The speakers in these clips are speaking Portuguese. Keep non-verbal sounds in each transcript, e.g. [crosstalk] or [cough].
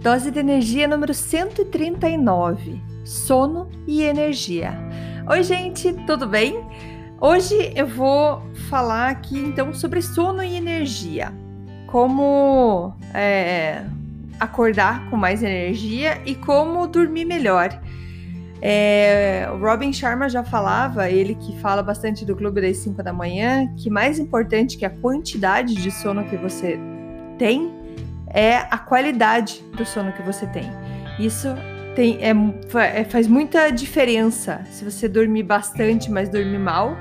Dose de energia número 139: sono e energia. Oi, gente, tudo bem? Hoje eu vou falar aqui então sobre sono e energia. Como é, acordar com mais energia e como dormir melhor. É, o Robin Sharma já falava, ele que fala bastante do clube das 5 da manhã, que mais importante que a quantidade de sono que você tem é a qualidade do sono que você tem. Isso tem, é, é, faz muita diferença se você dormir bastante, mas dormir mal,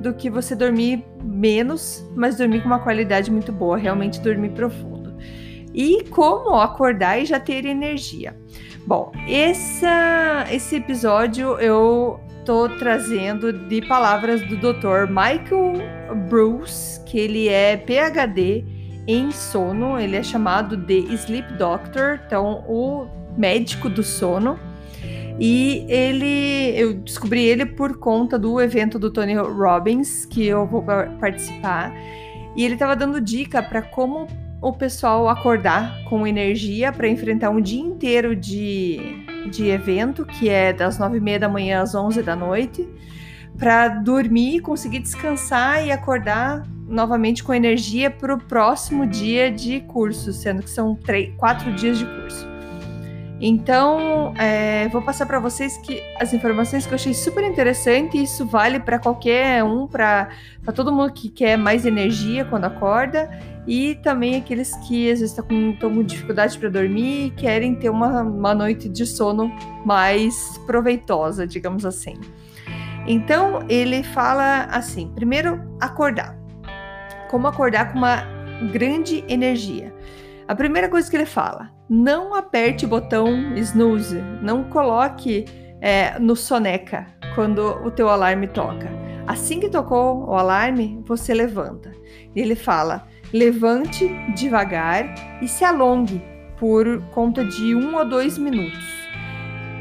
do que você dormir menos, mas dormir com uma qualidade muito boa, realmente dormir profundo. E como acordar e já ter energia. Bom, essa, esse episódio eu tô trazendo de palavras do Dr. Michael Bruce, que ele é PhD em sono, ele é chamado de Sleep Doctor, então o médico do sono. E ele, eu descobri ele por conta do evento do Tony Robbins, que eu vou participar. E ele estava dando dica para como o pessoal acordar com energia para enfrentar um dia inteiro de, de evento, que é das nove e meia da manhã às onze da noite, para dormir, conseguir descansar e acordar novamente com energia para o próximo dia de curso, sendo que são três, quatro dias de curso. Então, é, vou passar para vocês que as informações que eu achei super interessante. Isso vale para qualquer um, para todo mundo que quer mais energia quando acorda e também aqueles que às vezes estão tá com, dificuldade para dormir e querem ter uma, uma noite de sono mais proveitosa, digamos assim. Então, ele fala assim: primeiro, acordar como acordar com uma grande energia. A primeira coisa que ele fala: não aperte o botão snooze, não coloque é, no soneca quando o teu alarme toca. Assim que tocou o alarme, você levanta. Ele fala: levante devagar e se alongue por conta de um ou dois minutos.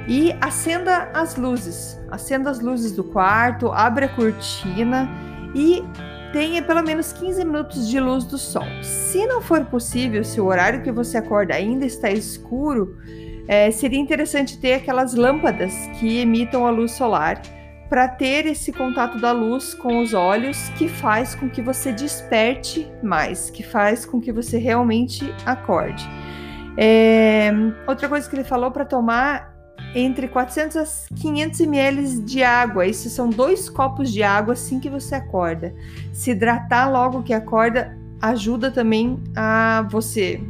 E acenda as luzes, acenda as luzes do quarto, abre a cortina e tenha pelo menos 15 minutos de luz do sol. Se não for possível, se o horário que você acorda ainda está escuro, é, seria interessante ter aquelas lâmpadas que emitam a luz solar para ter esse contato da luz com os olhos que faz com que você desperte mais, que faz com que você realmente acorde. É, outra coisa que ele falou para tomar entre 400 a 500 ml de água. Isso são dois copos de água assim que você acorda. Se hidratar logo que acorda ajuda também a você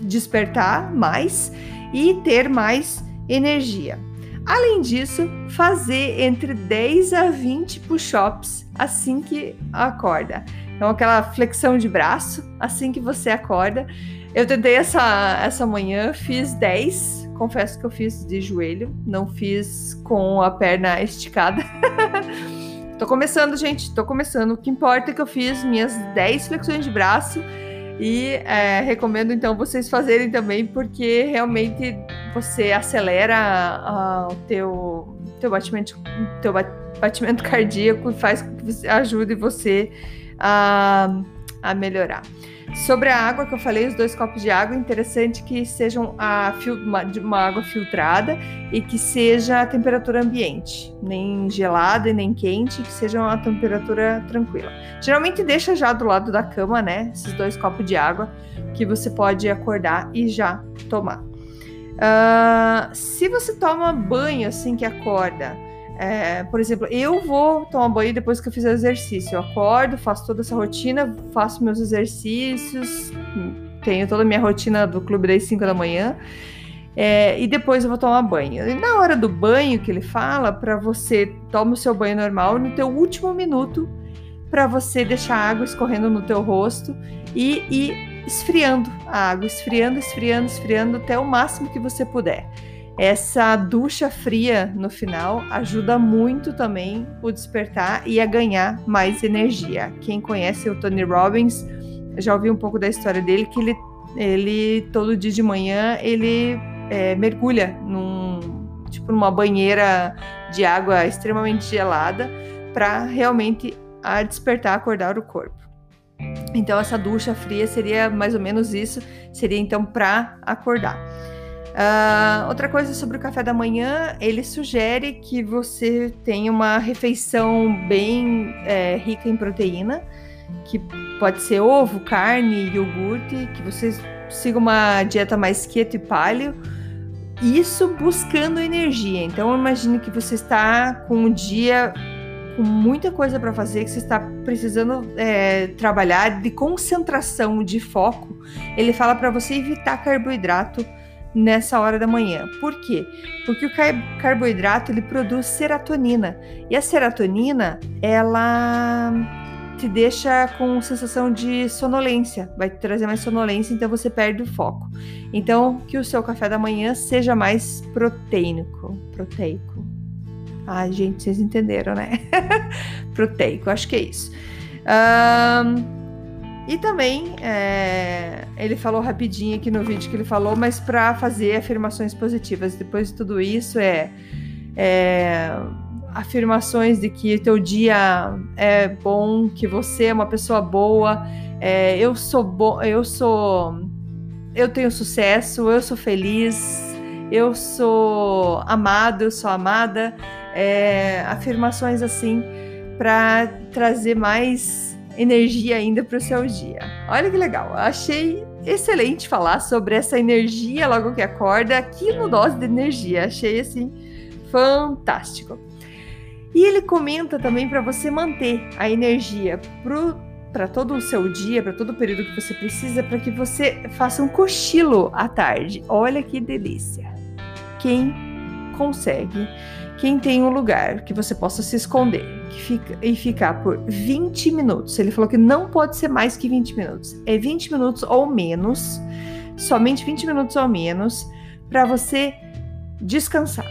despertar mais e ter mais energia. Além disso, fazer entre 10 a 20 push-ups assim que acorda. Então, aquela flexão de braço assim que você acorda. Eu tentei essa, essa manhã, fiz 10 confesso que eu fiz de joelho, não fiz com a perna esticada. [laughs] tô começando, gente, tô começando. O que importa é que eu fiz minhas 10 flexões de braço e é, recomendo então vocês fazerem também, porque realmente você acelera uh, o teu, teu, batimento, teu batimento [laughs] cardíaco e faz com que ajude você a, a melhorar. Sobre a água que eu falei, os dois copos de água, interessante que sejam a uma, uma água filtrada e que seja a temperatura ambiente, nem gelada e nem quente, que seja uma temperatura tranquila. Geralmente deixa já do lado da cama, né? Esses dois copos de água que você pode acordar e já tomar. Uh, se você toma banho assim que acorda, é, por exemplo, eu vou tomar banho depois que eu fizer exercício. Eu acordo, faço toda essa rotina, faço meus exercícios, tenho toda a minha rotina do clube das 5 da manhã. É, e depois eu vou tomar banho. E na hora do banho que ele fala, para você toma o seu banho normal no teu último minuto, para você deixar a água escorrendo no teu rosto e ir esfriando a água, esfriando, esfriando, esfriando até o máximo que você puder. Essa ducha fria no final ajuda muito também o despertar e a ganhar mais energia. Quem conhece o Tony Robbins já ouviu um pouco da história dele que ele, ele todo dia de manhã ele é, mergulha num tipo numa banheira de água extremamente gelada para realmente a despertar, acordar o corpo. Então essa ducha fria seria mais ou menos isso, seria então para acordar. Uh, outra coisa sobre o café da manhã, ele sugere que você tenha uma refeição bem é, rica em proteína, que pode ser ovo, carne, iogurte, que você siga uma dieta mais keto e paleo, isso buscando energia. Então imagine que você está com um dia com muita coisa para fazer, que você está precisando é, trabalhar de concentração, de foco. Ele fala para você evitar carboidrato nessa hora da manhã. Por quê? Porque o car carboidrato ele produz serotonina e a serotonina ela te deixa com sensação de sonolência, vai te trazer mais sonolência, então você perde o foco. Então, que o seu café da manhã seja mais proteínico, proteico. Ai, gente, vocês entenderam, né? [laughs] proteico, acho que é isso. Um, e também, é, ele falou rapidinho aqui no vídeo que ele falou, mas para fazer afirmações positivas. Depois de tudo isso, é, é afirmações de que teu dia é bom, que você é uma pessoa boa, é, eu sou bom, eu sou, eu tenho sucesso, eu sou feliz, eu sou amado, eu sou amada. É, afirmações assim para trazer mais energia ainda para o seu dia. Olha que legal, achei excelente falar sobre essa energia logo que acorda aqui no Dose de Energia. Achei assim fantástico. E ele comenta também para você manter a energia para todo o seu dia, para todo o período que você precisa, para que você faça um cochilo à tarde. Olha que delícia. Quem consegue quem tem um lugar que você possa se esconder fica, e ficar por 20 minutos. Ele falou que não pode ser mais que 20 minutos. É 20 minutos ou menos, somente 20 minutos ou menos, para você descansar.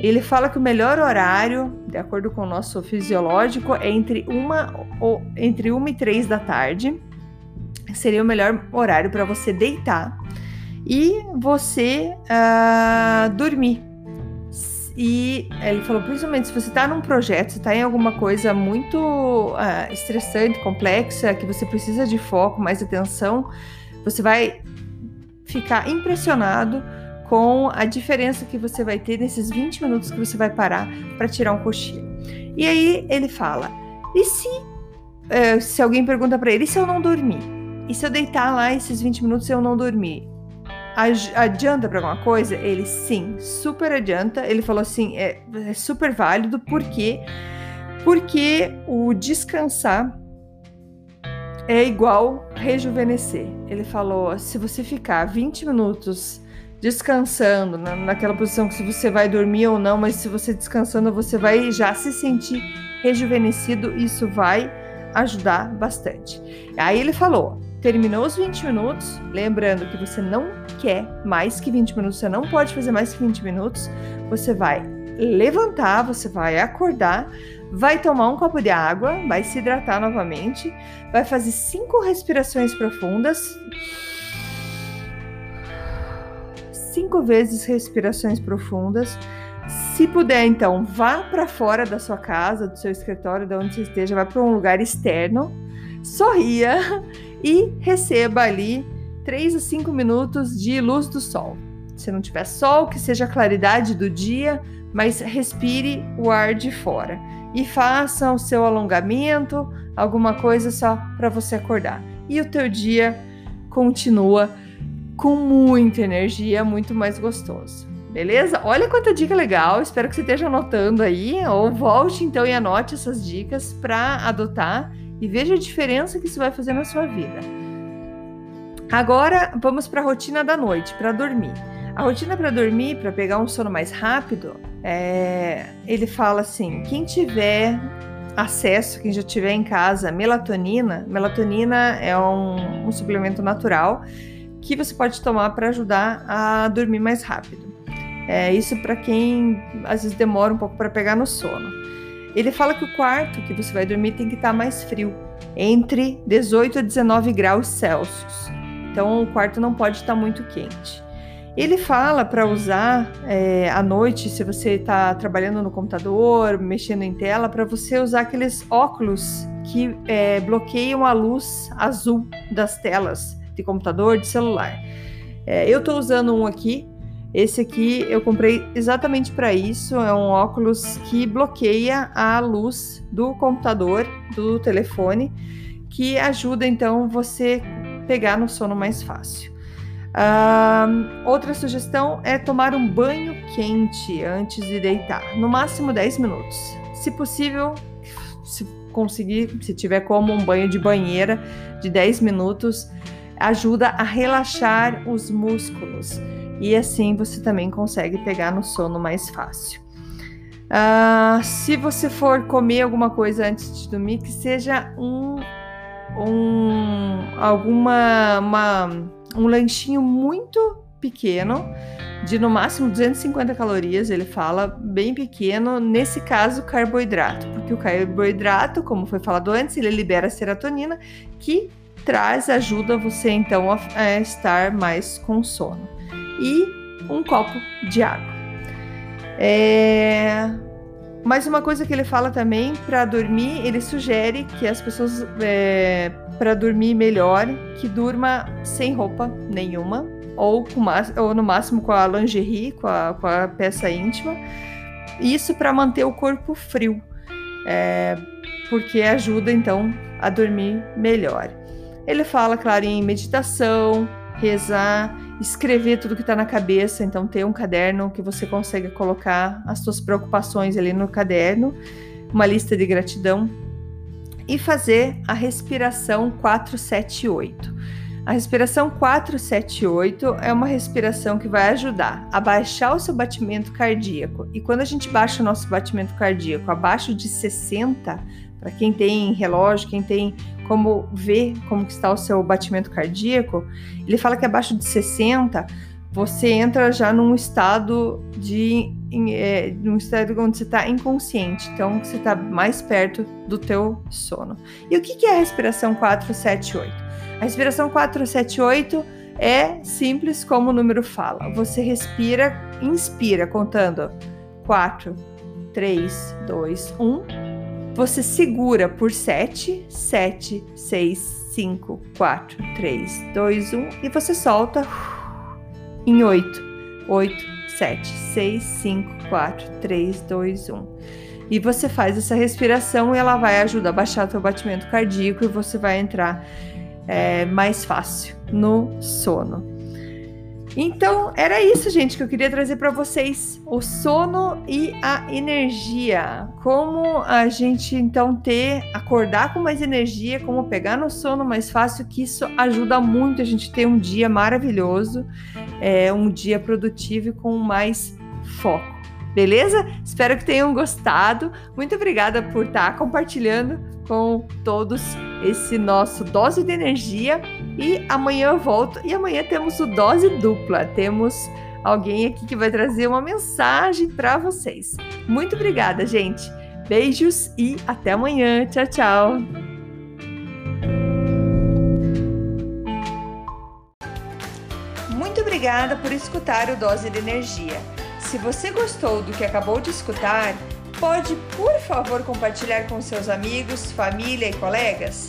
Ele fala que o melhor horário, de acordo com o nosso fisiológico, é entre uma, ou, entre uma e três da tarde. Seria o melhor horário para você deitar e você uh, dormir e ele falou, principalmente se você está num projeto, se está em alguma coisa muito uh, estressante, complexa, que você precisa de foco, mais atenção, você vai ficar impressionado com a diferença que você vai ter nesses 20 minutos que você vai parar para tirar um cochilo. E aí ele fala: e se, uh, se alguém pergunta para ele, e se eu não dormir? E se eu deitar lá esses 20 minutos e eu não dormir? Adianta para alguma coisa? Ele sim, super adianta. Ele falou assim, é, é super válido, por quê? Porque o descansar é igual rejuvenescer. Ele falou: se você ficar 20 minutos descansando na, naquela posição que se você vai dormir ou não, mas se você descansando você vai já se sentir rejuvenescido, isso vai ajudar bastante. Aí ele falou: Terminou os 20 minutos, lembrando que você não quer mais que 20 minutos, você não pode fazer mais que 20 minutos. Você vai levantar, você vai acordar, vai tomar um copo de água, vai se hidratar novamente, vai fazer cinco respirações profundas. Cinco vezes respirações profundas. Se puder, então, vá para fora da sua casa, do seu escritório, de onde você esteja, vá para um lugar externo, sorria e receba ali 3 a 5 minutos de luz do sol. Se não tiver sol, que seja a claridade do dia, mas respire o ar de fora e faça o seu alongamento, alguma coisa só para você acordar. E o teu dia continua com muita energia, muito mais gostoso. Beleza? Olha quanta dica legal. Espero que você esteja anotando aí, ou volte então e anote essas dicas para adotar e veja a diferença que isso vai fazer na sua vida. Agora vamos para a rotina da noite, para dormir. A rotina para dormir, para pegar um sono mais rápido, é, ele fala assim: quem tiver acesso, quem já tiver em casa, melatonina. Melatonina é um, um suplemento natural que você pode tomar para ajudar a dormir mais rápido. É isso para quem às vezes demora um pouco para pegar no sono. Ele fala que o quarto que você vai dormir tem que estar tá mais frio, entre 18 a 19 graus Celsius. Então o quarto não pode estar tá muito quente. Ele fala para usar é, à noite, se você está trabalhando no computador, mexendo em tela, para você usar aqueles óculos que é, bloqueiam a luz azul das telas de computador, de celular. É, eu estou usando um aqui. Esse aqui eu comprei exatamente para isso. É um óculos que bloqueia a luz do computador, do telefone, que ajuda então você pegar no sono mais fácil. Uh, outra sugestão é tomar um banho quente antes de deitar, no máximo 10 minutos. Se possível, se conseguir, se tiver como um banho de banheira de 10 minutos, ajuda a relaxar os músculos e assim você também consegue pegar no sono mais fácil. Uh, se você for comer alguma coisa antes de dormir, que seja um, um alguma uma um lanchinho muito pequeno, de no máximo 250 calorias, ele fala, bem pequeno, nesse caso, carboidrato, porque o carboidrato, como foi falado antes, ele libera serotonina, que traz, ajuda você então a, a estar mais com sono. E um copo de água. É... Mas uma coisa que ele fala também, para dormir, ele sugere que as pessoas, é, para dormir melhor, que durma sem roupa nenhuma, ou, com, ou no máximo com a lingerie, com a, com a peça íntima. Isso para manter o corpo frio, é, porque ajuda então a dormir melhor. Ele fala, claro, em meditação, rezar, escrever tudo que está na cabeça, então ter um caderno que você consiga colocar as suas preocupações ali no caderno, uma lista de gratidão e fazer a respiração 478. A respiração 478 é uma respiração que vai ajudar a baixar o seu batimento cardíaco. E quando a gente baixa o nosso batimento cardíaco abaixo de 60, para quem tem relógio, quem tem como ver como está o seu batimento cardíaco, ele fala que abaixo de 60 você entra já num estado de é, num estado onde você está inconsciente, então você está mais perto do teu sono. E o que, que é a respiração 478? A respiração 478 é simples como o número fala. Você respira, inspira contando 4, 3, 2, 1 você segura por 7, 7, 6, 5, 4, 3, 2, 1 e você solta em 8, 8, 7, 6, 5, 4, 3, 2, 1. E você faz essa respiração e ela vai ajudar a baixar o seu batimento cardíaco e você vai entrar é, mais fácil no sono. Então, era isso, gente, que eu queria trazer para vocês: o sono e a energia. Como a gente então ter, acordar com mais energia, como pegar no sono mais fácil, que isso ajuda muito a gente ter um dia maravilhoso, é, um dia produtivo e com mais foco. Beleza? Espero que tenham gostado. Muito obrigada por estar compartilhando com todos esse nosso dose de energia e amanhã eu volto e amanhã temos o dose dupla. Temos alguém aqui que vai trazer uma mensagem para vocês. Muito obrigada, gente. Beijos e até amanhã. Tchau, tchau. Muito obrigada por escutar o Dose de Energia. Se você gostou do que acabou de escutar, pode, por favor, compartilhar com seus amigos, família e colegas?